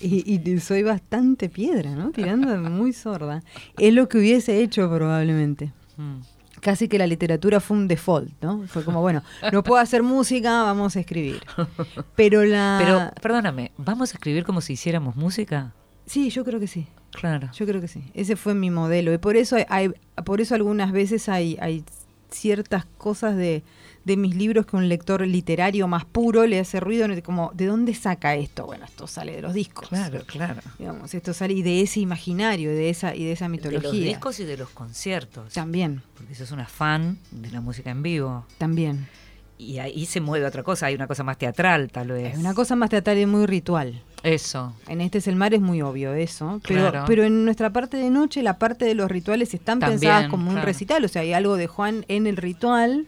Y, y soy bastante piedra, ¿no? Tirando muy sorda. Es lo que hubiese hecho probablemente. Mm. Casi que la literatura fue un default, ¿no? Fue como, bueno, no puedo hacer música, vamos a escribir. Pero la... Pero, perdóname, ¿vamos a escribir como si hiciéramos música? Sí, yo creo que sí. Claro. Yo creo que sí. Ese fue mi modelo. Y por eso hay, hay- por eso algunas veces hay, hay ciertas cosas de, de mis libros que un lector literario más puro le hace ruido, como, ¿de dónde saca esto? Bueno, esto sale de los discos. Claro, claro. Digamos, esto sale y de ese imaginario, de esa, y de esa De mitología. los discos y de los conciertos. También, Porque sos una fan de la música en vivo. también. Y ahí se mueve otra cosa, hay una cosa más teatral, tal vez. Es una cosa más teatral y muy ritual. Eso. En Este es el mar es muy obvio eso, pero, Claro. pero en nuestra parte de noche la parte de los rituales están También, pensadas como un recital, o sea, hay algo de Juan en el ritual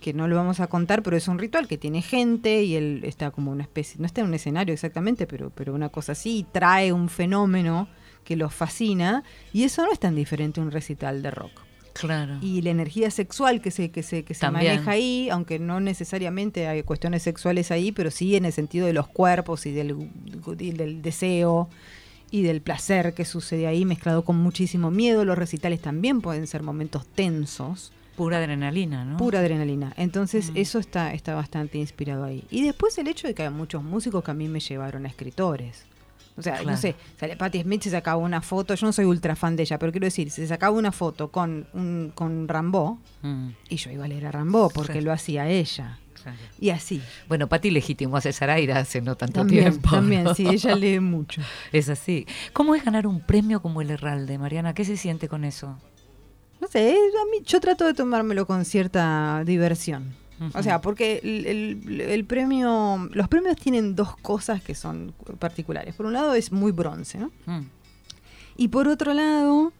que no lo vamos a contar, pero es un ritual que tiene gente y él está como una especie, no está en un escenario exactamente, pero, pero una cosa así, y trae un fenómeno que los fascina y eso no es tan diferente a un recital de rock. Claro. Y la energía sexual que se, que se, que se maneja ahí, aunque no necesariamente hay cuestiones sexuales ahí, pero sí en el sentido de los cuerpos y del, y del deseo y del placer que sucede ahí, mezclado con muchísimo miedo. Los recitales también pueden ser momentos tensos, Pura adrenalina, ¿no? pura adrenalina. Entonces Mm. eso está, está bastante inspirado ahí. Y después el hecho de que hay muchos músicos que a mí me llevaron a escritores. O sea, Claro. no sé, sale Patti Smith se sacaba una foto, yo no soy ultra fan de ella, pero quiero decir, se sacaba una foto con, un, con Rambo, Mm, y yo iba a leer a Rambo porque Claro. lo hacía ella. claro. Y así. Bueno, Pati legitimó a César Aira hace no tanto También, tiempo. también, ¿no? sí, ella lee mucho. Es así. ¿Cómo es ganar un premio como el Herralde, Mariana? ¿Qué se siente con eso? No sé, a mí, yo trato de tomármelo con cierta diversión. O sea, porque el, el- el premio, los premios tienen dos cosas que son particulares. Por un lado es muy bronce, ¿no? Mm, Y por otro lado,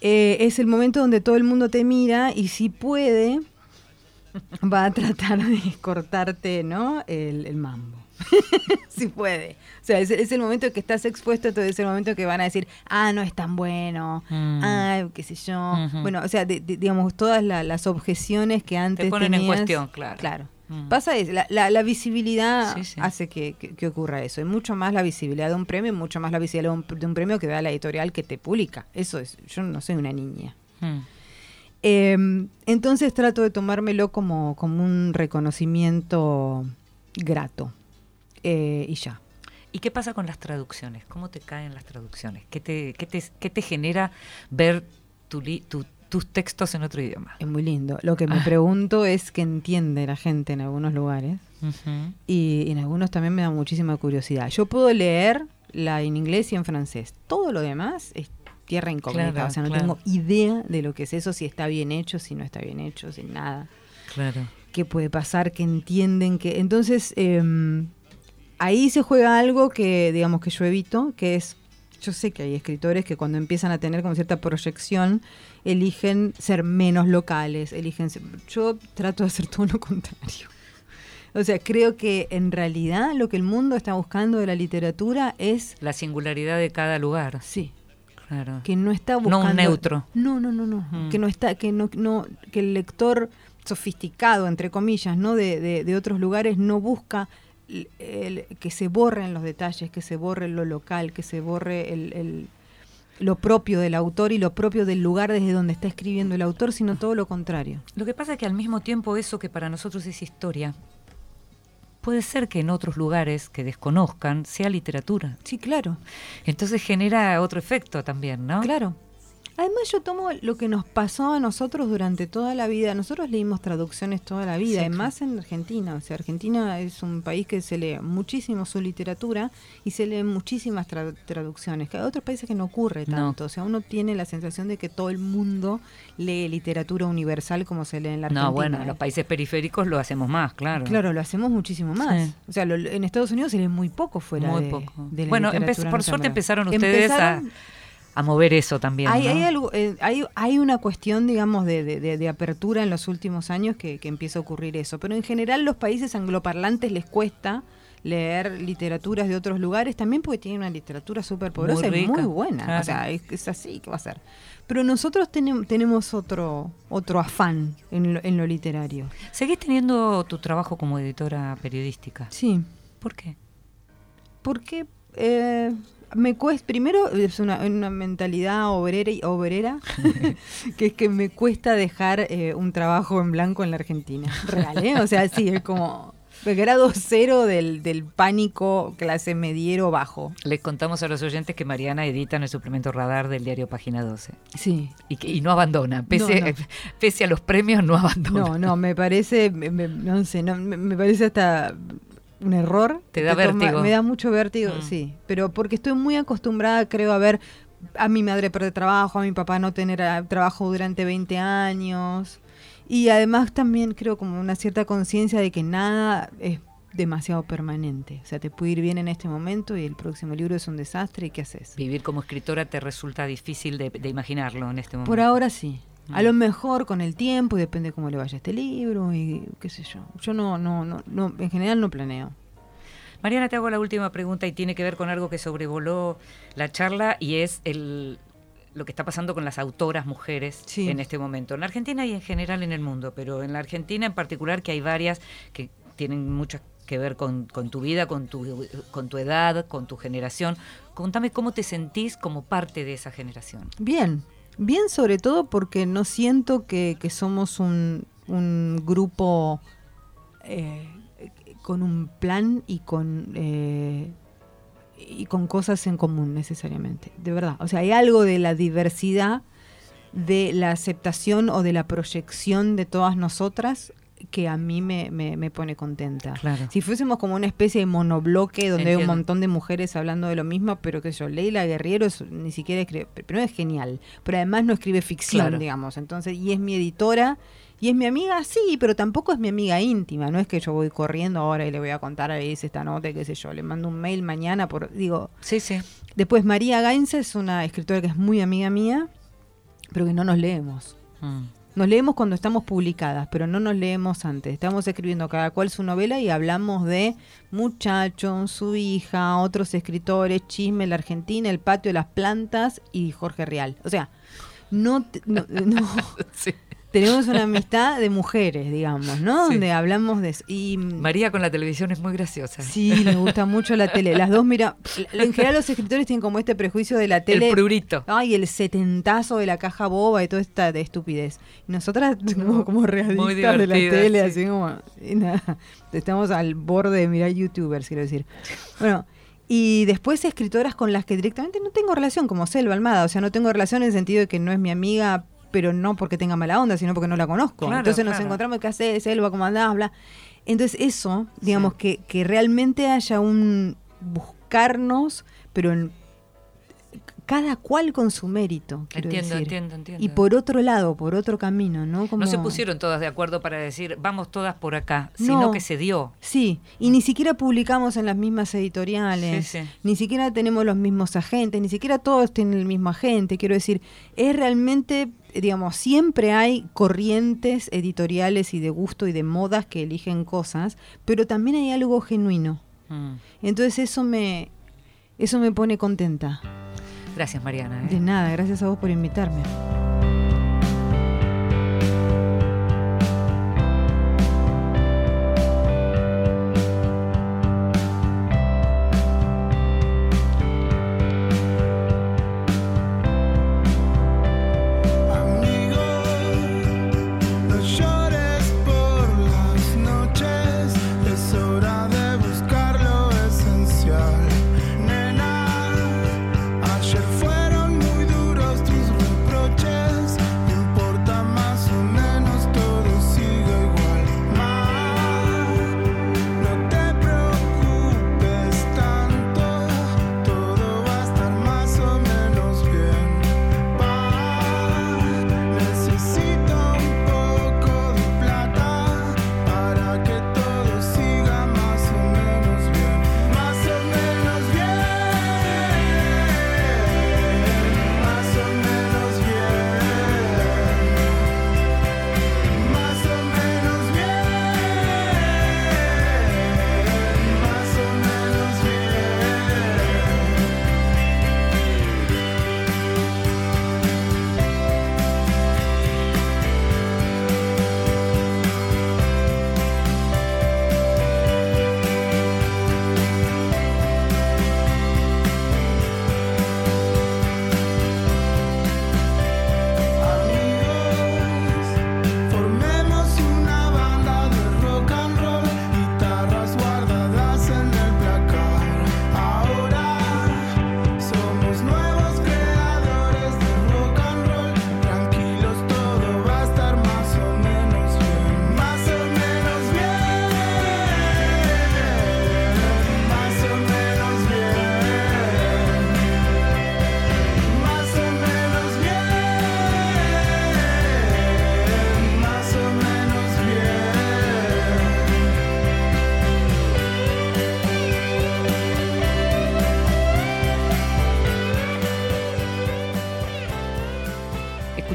eh, es el momento donde todo el mundo te mira y si puede, va a tratar de cortarte, ¿no? El, el mambo. si puede. O sea, es, es el momento en que estás expuesto, entonces es el momento en que van a decir, ah, no es tan bueno, Mm. ah, qué sé yo. Bueno, o sea, de- de- digamos, todas la- las objeciones que antes ponen en cuestión, claro. Claro. Mm. Pasa es, la, la- la visibilidad Sí, sí. hace que, que- que ocurra eso. Y mucho más la visibilidad de un premio, y mucho más la visibilidad de un, de un premio que da la editorial que te publica. Eso es, yo no soy una niña. mm. Eh, entonces trato de tomármelo como, como un reconocimiento grato. Eh, y ya. ¿Y qué pasa con las traducciones? ¿Cómo te caen las traducciones? ¿Qué te, qué te, qué te genera ver tu li- tu- tus textos en otro idioma? Es muy lindo. Lo que me Ah. pregunto es qué entiende la gente en algunos lugares. Y en algunos también me da muchísima curiosidad. Yo puedo leer la en inglés y en francés. Todo lo demás es tierra incógnita. Claro, o sea, no claro. tengo idea de lo que es eso, si está bien hecho, si no está bien hecho, sin nada. Claro. ¿Qué puede pasar? ¿Qué entienden? que Entonces, eh, ahí se juega algo que, digamos, que yo evito, que es, yo sé que hay escritores que cuando empiezan a tener como cierta proyección, eligen ser menos locales, eligen ser- yo trato de hacer todo lo contrario. O sea, creo que en realidad lo que el mundo está buscando de la literatura es, La singularidad de cada lugar. sí, Claro. que no está No un buscando neutro. no no no no Mm. que no está que no no que el lector sofisticado entre comillas no de, de- de otros lugares no busca el- que se borren los detalles que se borre lo local que se borre el, el- lo propio del autor y lo propio del lugar desde donde está escribiendo el autor sino todo lo contrario Lo que pasa es que al mismo tiempo eso que para nosotros es historia, puede ser que en otros lugares que desconozcan sea literatura. sí claro Entonces genera otro efecto también, ¿no? Claro. Además yo tomo lo que nos pasó a nosotros durante toda la vida. Nosotros leímos traducciones toda la vida, Sí, y claro. más en Argentina. O sea, Argentina es un país que se lee muchísimo su literatura y se leen muchísimas tra- traducciones. Que hay otros países que no ocurre No. tanto. O sea, uno tiene la sensación de que todo el mundo lee literatura universal como se lee en la Argentina. No, bueno, en los países periféricos lo hacemos más, claro. Claro, lo hacemos muchísimo más. Sí. O sea, lo- en Estados Unidos se lee muy poco fuera Muy de, poco. de la bueno, literatura por suerte empezaron ustedes Empezaron- a, a mover eso también. Hay, ¿no? hay, algo, eh, hay, hay una cuestión, digamos, de, de- apertura en los últimos años que, que empieza a ocurrir eso. Pero en general los países angloparlantes les cuesta leer literaturas de otros lugares, también porque tiene una literatura súper poderosa Muy y muy buena. claro. O sea, es, es así, ¿qué va a ser? Pero nosotros tenem- tenemos otro, otro afán en lo, en lo literario. ¿Seguís teniendo tu trabajo como editora periodística? Sí, ¿Por qué? porque eh, me cuesta, primero es una, una mentalidad obrera, y- obrera que es que me cuesta dejar eh, un trabajo en blanco en la Argentina. Real, ¿eh? O sea, sí, es como el grado cero del, del pánico clase mediero bajo. Les contamos a los oyentes que Mariana edita en el suplemento Radar del diario Página 12. Sí. Y, que- y no abandona, pese, No, no. pese a los premios, no abandona. No, no, me parece, me- me- no sé, no, me, me parece hasta un error. Te da toma- vértigo. me da mucho vértigo, Mm. sí. Pero porque estoy muy acostumbrada, creo, a ver a mi madre perder trabajo, a mi papá no tener ah, trabajo durante 20 años. Y además también creo como una cierta conciencia de que nada es demasiado permanente. O sea, te puede ir bien en este momento y el próximo libro es un desastre y ¿qué haces? Vivir como escritora te resulta difícil de, de imaginarlo en este momento. Por ahora sí. A lo mejor con el tiempo y depende cómo le vaya este libro y qué sé yo. Yo no, no, no, no en general no planeo. Mariana, te hago la última pregunta y tiene que ver con algo que sobrevoló la charla y es el, lo que está pasando con las autoras mujeres Sí. en este momento. En la Argentina y en general en el mundo, pero en la Argentina en particular que hay varias que tienen mucho que ver con, con tu vida, con tu, con tu edad, con tu generación. Contame cómo te sentís como parte de esa generación. Bien, bien sobre todo porque no siento que, que somos un, un grupo eh, con un plan y con eh, y con cosas en común necesariamente, de verdad. O sea, hay algo de la diversidad, de la aceptación o de la proyección de todas nosotras que a mí me, me- me pone contenta. Claro. Si fuésemos como una especie de monobloque donde hay un montón de mujeres hablando de lo mismo, pero que yo, Leila Guerriero es- ni siquiera escribe, pero es genial, pero además no escribe ficción, Claro. digamos, entonces, y es mi editora, y es mi amiga, sí, pero tampoco es mi amiga íntima, no es que yo voy corriendo ahora y le voy a contar a Alice esta nota, y qué sé yo, le mando un mail mañana, por digo, Sí, sí. después María Gainza es una escritora que es muy amiga mía, pero que no nos leemos. Mm. Nos leemos cuando estamos publicadas, pero no nos leemos antes. Estamos escribiendo cada cual su novela y hablamos de muchachos, su hija, otros escritores, chisme, la Argentina, el patio de las plantas y Jorge Real. O sea, no, Sí. Tenemos una amistad de mujeres, digamos, ¿no? Sí. Donde hablamos de eso. Y María con la televisión es muy graciosa. sí, le gusta mucho la tele. Las dos, mira, en general los escritores tienen como este prejuicio de la tele. El prurito. Ay, el setentazo de la caja boba y toda esta de estupidez. Y nosotras como, como realistas de la tele, sí. así como... y nada, estamos al borde de mirar youtubers, quiero decir. Bueno, y después escritoras con las que directamente no tengo relación, como Selva Almada. O sea, no tengo relación en el sentido de que no es mi amiga, pero no porque tenga mala onda, sino porque no la conozco. Claro, Entonces nos claro. encontramos, ¿qué haces, Selva? ¿Cómo andás? Bla. Entonces eso, digamos, que, que realmente haya un buscarnos, pero en- cada cual con su mérito. Entiendo, decir. entiendo, entiendo. Y por otro lado, por otro camino, ¿no? Como... No se pusieron todas de acuerdo para decir, vamos todas por acá, No. sino que se dio. Sí, y ni siquiera publicamos en las mismas editoriales, Sí, sí. ni siquiera tenemos los mismos agentes, ni siquiera todos tienen el mismo agente. Quiero decir, es realmente, digamos, siempre hay corrientes editoriales y de gusto y de modas que eligen cosas, pero también hay algo genuino. Mm. Entonces eso me, eso me pone contenta. Gracias, Mariana. ¿eh? De nada, gracias a vos por invitarme.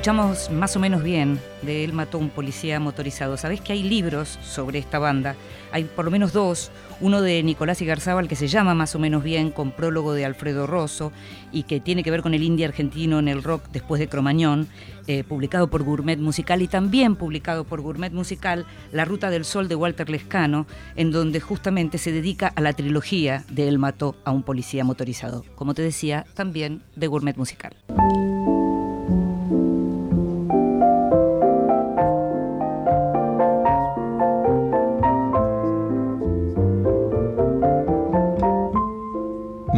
Escuchamos más o menos bien de Él mató a un policía motorizado. Sabés que hay libros sobre esta banda. Hay por lo menos dos. Uno de Nicolás Igarzábal que se llama Más o menos bien, con prólogo de Alfredo Rosso y que tiene que ver con el indie argentino en el rock después de Cromañón, eh, publicado por Gourmet Musical y también publicado por Gourmet Musical La Ruta del Sol de Walter Lescano, en donde justamente se dedica a la trilogía de Él mató a un policía motorizado. Como te decía, también de Gourmet Musical.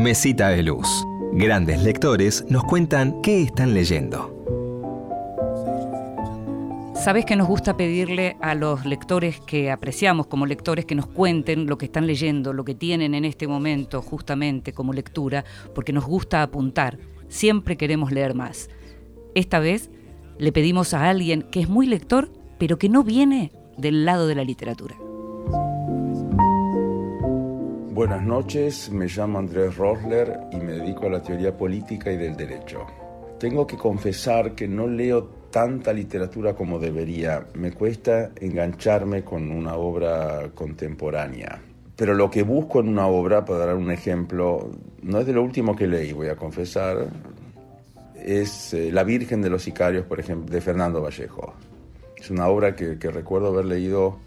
Mesita de Luz. Grandes lectores nos cuentan qué están leyendo. Sabes que nos gusta pedirle a los lectores que apreciamos como lectores que nos cuenten lo que están leyendo, lo que tienen en este momento justamente como lectura, porque nos gusta apuntar. Siempre queremos leer más. Esta vez le pedimos a alguien que es muy lector, pero que no viene del lado de la literatura. Buenas noches, me llamo Andrés Rosler y me dedico a la teoría política y del derecho. Tengo que confesar que no leo tanta literatura como debería. Me cuesta engancharme con una obra contemporánea. Pero lo que busco en una obra, para dar un ejemplo, no es de lo último que leí, voy a confesar, es eh, La Virgen de los Sicarios, por ejemplo, de Fernando Vallejo. Es una obra que, que recuerdo haber leído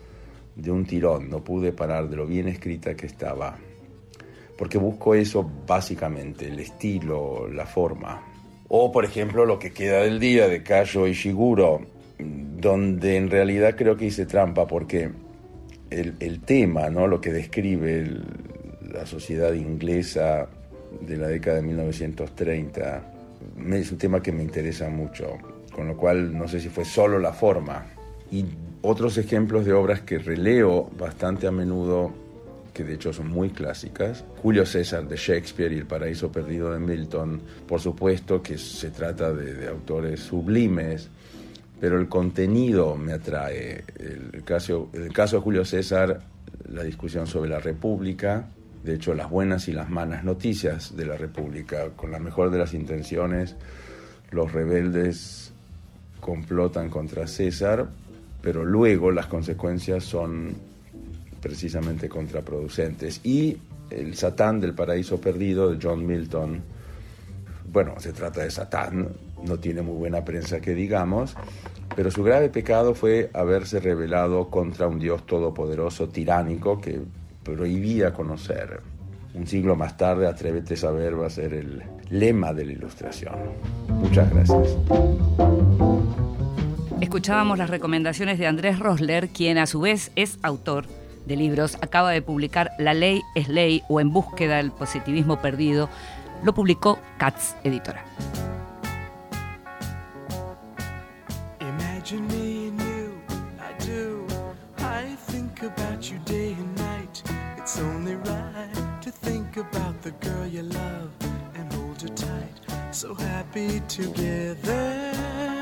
de un tirón, no pude parar de lo bien escrita que estaba. Porque busco eso básicamente, el estilo, la forma. O por ejemplo lo que queda del día de Kayo Ishiguro, donde en realidad creo que hice trampa porque el, el tema, ¿no? lo que describe la sociedad inglesa de la década de 1930, me- es un tema que me interesa mucho, con lo cual no sé si fue solo la forma. Y otros ejemplos de obras que releo bastante a menudo, que de hecho son muy clásicas, Julio César de Shakespeare y El paraíso perdido de Milton, por supuesto que se trata de, autores sublimes, pero el contenido me atrae. El, caso, el caso de Julio César, la discusión sobre la República, de hecho las buenas y las malas noticias de la República, con la mejor de las intenciones, los rebeldes complotan contra César, pero luego las consecuencias son precisamente contraproducentes. Y el Satán del Paraíso Perdido de John Milton, bueno, se trata de Satán, no tiene muy buena prensa que digamos, pero su grave pecado fue haberse rebelado contra un Dios todopoderoso, tiránico, que prohibía conocer. Un siglo más tarde, Atrévete a saber va a ser el lema de la ilustración. Muchas gracias. Escuchábamos las recomendaciones de Andrés Rosler, quien a su vez es autor de libros. Acaba de publicar La ley es ley o En búsqueda del positivismo perdido. Lo publicó Katz Editora. Imagine me and you, I do. I think about you day and night. It's only right to think about the girl you love and hold her tight. So happy together.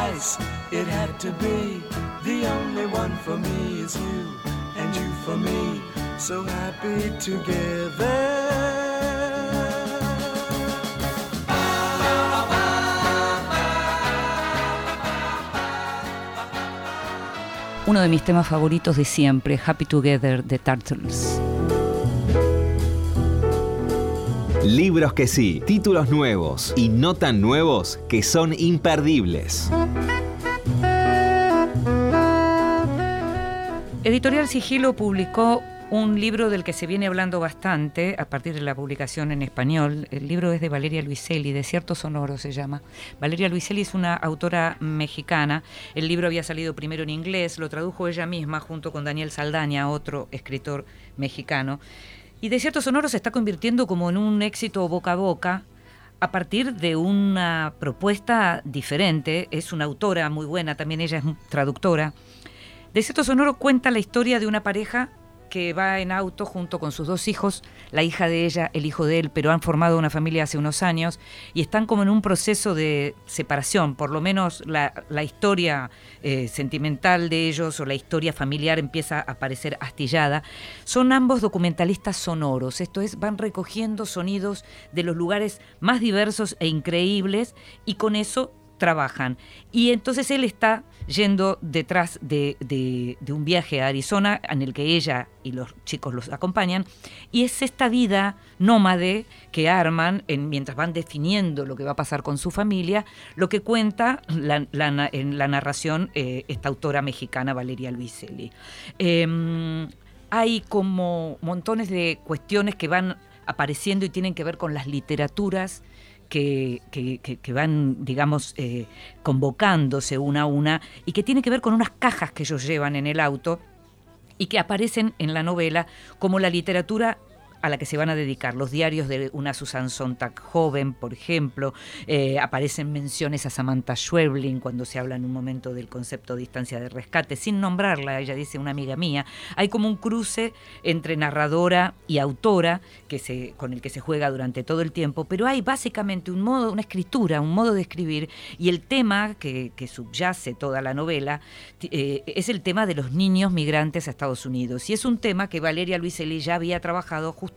Dice, it had to be. The only one for me is you, and you for me, so happy together. uno de mis temas favoritos de siempre, Happy Together de Turtles. Libros que sí, títulos nuevos y no tan nuevos que son imperdibles. Editorial Sigilo publicó un libro del que se viene hablando bastante a partir de la publicación en español. El libro es de Valeria Luiselli, Desierto Sonoro se llama. Valeria Luiselli es una autora mexicana. El libro había salido primero en inglés, lo tradujo ella misma junto con Daniel Saldaña, otro escritor mexicano. Y Desierto Sonoro se está convirtiendo como en un éxito boca a boca a partir de una propuesta diferente. Es una autora muy buena, también ella es traductora. Desierto Sonoro cuenta la historia de una pareja que va en auto junto con sus dos hijos, la hija de ella, el hijo de él, pero han formado una familia hace unos años y están como en un proceso de separación, por lo menos la, historia eh, sentimental de ellos o la historia familiar empieza a parecer astillada. Son ambos documentalistas sonoros, esto es, van recogiendo sonidos de los lugares más diversos e increíbles y con eso trabajan. Y entonces él está yendo detrás de, un viaje a Arizona en el que ella y los chicos los acompañan. Y es esta vida nómade que arman en- mientras van definiendo lo que va a pasar con su familia, lo que cuenta en la narración eh, esta autora mexicana Valeria Luiselli. Em, hay como montones de cuestiones que van apareciendo y tienen que ver con las literaturas que, que- van, digamos, eh, convocándose una a una y que tiene que ver con unas cajas que ellos llevan en el auto y que aparecen en la novela como la literatura a la que se van a dedicar. Los diarios de una Susan Sontag joven, por ejemplo, eh, aparecen menciones a Samantha Schweblin cuando se habla en un momento del concepto de distancia de rescate, sin nombrarla, ella dice una amiga mía. Hay como un cruce entre narradora y autora que se, con el que se juega durante todo el tiempo, pero hay básicamente un modo, una escritura, un modo de escribir, y el tema que, subyace toda la novela eh, es el tema de los niños migrantes a Estados Unidos. Y es un tema que Valeria Luiselli ya había trabajado justamente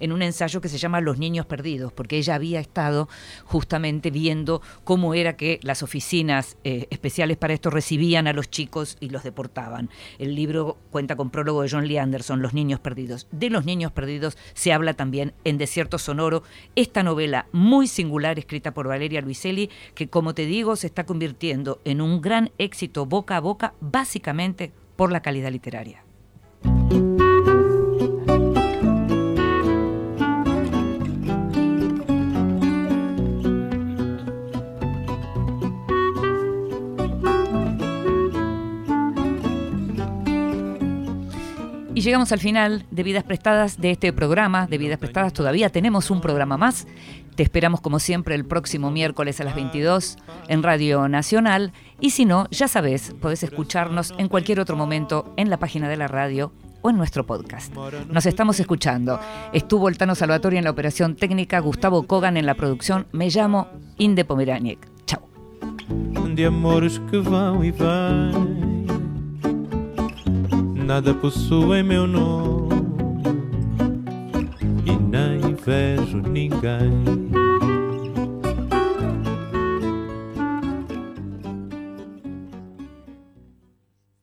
en un ensayo que se llama Los Niños Perdidos, porque ella había estado justamente viendo cómo era que las oficinas eh, especiales para esto recibían a los chicos y los deportaban. El libro cuenta con prólogo de John Lee Anderson, Los Niños Perdidos. De los Niños Perdidos se habla también en Desierto Sonoro, esta novela muy singular escrita por Valeria Luiselli, que como te digo se está convirtiendo en un gran éxito boca a boca, básicamente por la calidad literaria. Y llegamos al final de Vidas Prestadas de este programa. De Vidas Prestadas todavía tenemos un programa más. Te esperamos como siempre el próximo miércoles a las 22 en Radio Nacional. Y si no, ya sabes, podés escucharnos en cualquier otro momento en la página de la radio o en nuestro podcast. Nos estamos escuchando. Estuvo el Tano Salvatore en la operación técnica, Gustavo Kogan en la producción. Me llamo Inde Pomeraniec. Chao. de amores que vão vêm. Nada possui meu nome e nem vejo ninguém.